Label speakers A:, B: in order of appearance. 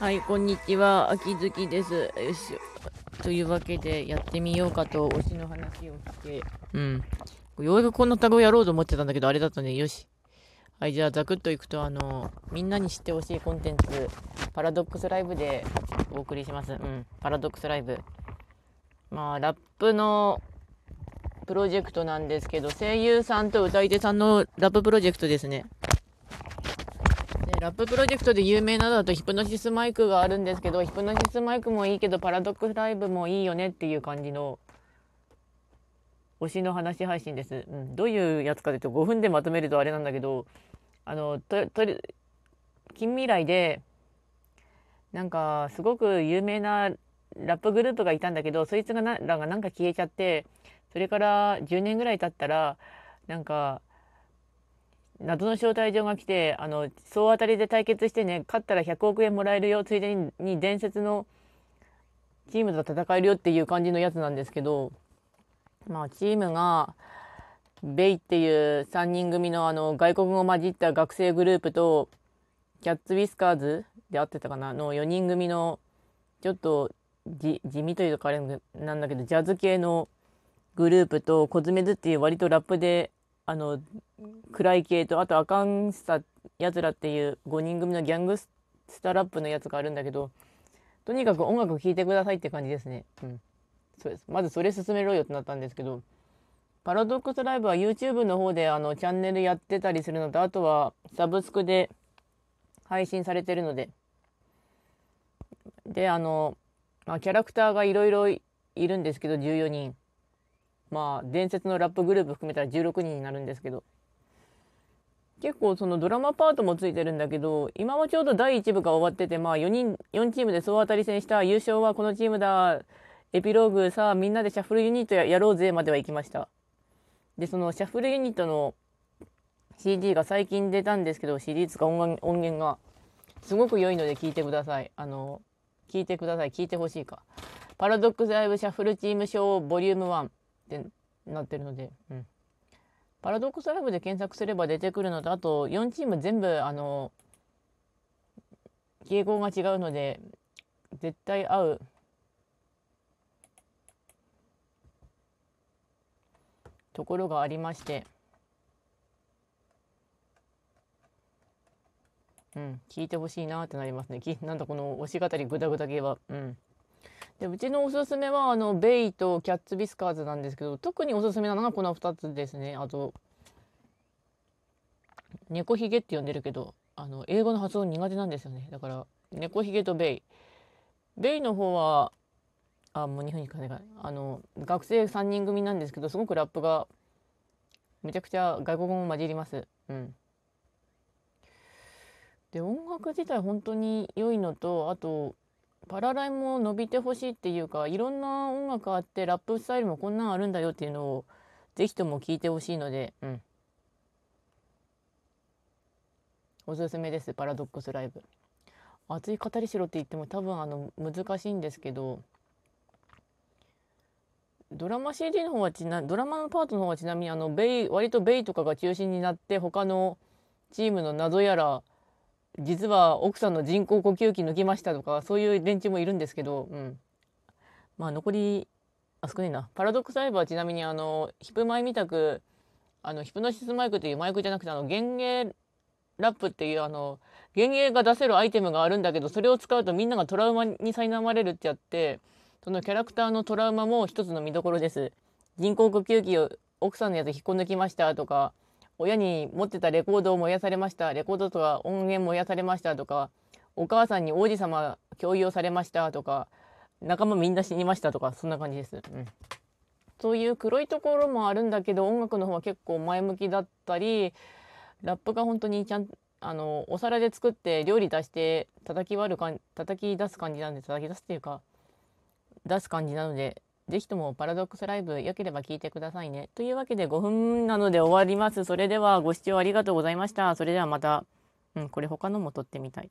A: はい、こんにちは。秋月です。よし。というわけで、やってみようかと、推しの話をして、うん。ようやくこのタグをやろうと思ってたんだけど、あれだったね。よし。はい、じゃあ、ザクッといくと、あの、みんなに知ってほしいコンテンツ、パラドックスライブでお送りします。うん。パラドックスライブ。まあ、ラップのプロジェクトなんですけど、声優さんと歌い手さんのラッププロジェクトですね。ラッププロジェクトで有名なのだとヒプノシスマイクがあるんですけど、ヒプノシスマイクもいいけど、パラドックスライブもいいよねっていう感じの推しの話配信です。うん、どういうやつかというと、5分でまとめるとあれなんだけど、あの、と、と、近未来で、なんか、すごく有名なラップグループがいたんだけど、そいつがならがなんか消えちゃって、それから10年ぐらい経ったら、なんか、謎の招待状が来て、あの、総当たりで対決してね、勝ったら100億円もらえるよ、ついでに伝説のチームと戦えるよっていう感じのやつなんですけど、まあ、チームが、ベイっていう3人組のあの外国語混じった学生グループと、キャッツ・ウィスカーズで合ってたかなの4人組の、ちょっと地味というかあれなんだけど、ジャズ系のグループと、コズメズっていう割とラップであの暗い系とあとアカンスタやつらっていう5人組のギャングスターラップのやつがあるんだけどとにかく音楽聴いてくださいって感じですね。うん、そうです。まずそれ進めろよってなったんですけどパラドックスライブは YouTube の方であのチャンネルやってたりするのとあとはサブスクで配信されてるので。であの、まあ、キャラクターがいろいろいるんですけど14人まあ伝説のラップグループ含めたら16人になるんですけど結構そのドラマパートもついてるんだけど今はちょうど第1部が終わっててまあ4人4チームで総当たり戦した優勝はこのチームだエピローグさあみんなでシャッフルユニットやろうぜまでは行きました。でそのシャッフルユニットの CD が最近出たんですけど CD つか音源がすごく良いので聞いてください。あの聞いてください。聞いてほしいか。パラドックスライブシャッフルチームショーボリューム1ってなってるので、うん。パラドックスライブで検索すれば出てくるのと、あと4チーム全部、あの、傾向が違うので、絶対合う。ところがありまして、うん、聞いてほしいなってなりますね。きなんだこの推し語りグダグダ系は。うん。でうちのおすすめはあのベイとキャッツビスカーズなんですけど特におすすめなのがこの2つですね。あと猫ひげって呼んでるけどあの英語の発音苦手なんですよね。だから猫ひげとベイ。ベイの方はあもう2分しかないあの学生3人組なんですけどすごくラップがめちゃくちゃ外国語も混じります。うん。で音楽自体本当に良いのとあとパラライも伸びてほしいっていうかいろんな音楽あってラップスタイルもこんなんあるんだよっていうのを是非とも聞いてほしいので、うん、おすすめですパラドックスライブ。熱い語りしろって言っても多分あの難しいんですけどドラマ CD の方はちなドラマのパートの方はちなみにあのベイ割とベイとかが中心になって他のチームの謎やら実は奥さんの人工呼吸器抜きましたとかそういう連中もいるんですけど、うん、まあ残りあ少ないなパラドックスライブはちなみにあのヒプマイみたくあのヒプノシスマイクというマイクじゃなくてあの幻影ラップっていうあの幻影が出せるアイテムがあるんだけどそれを使うとみんながトラウマに苛まれるってやってそのキャラクターのトラウマも一つの見どころです。人工呼吸器を奥さんのやつ引っこ抜きましたとか親に持ってたレコードを燃やされましたレコードとか音源燃やされましたとかお母さんに王子様共有をされましたとか仲間みんな死にましたとかそんな感じです。うん、そういう黒いところもあるんだけど音楽の方は結構前向きだったりラップが本当にちゃんあのお皿で作って料理出して叩き割るか叩き出す感じなんで叩き出すっていうか出す感じなのでぜひともパラドックスライブ良ければ聞いてくださいね。というわけで5分なので終わります。それではご視聴ありがとうございました。それではまた、うん、これ他のも撮ってみたい。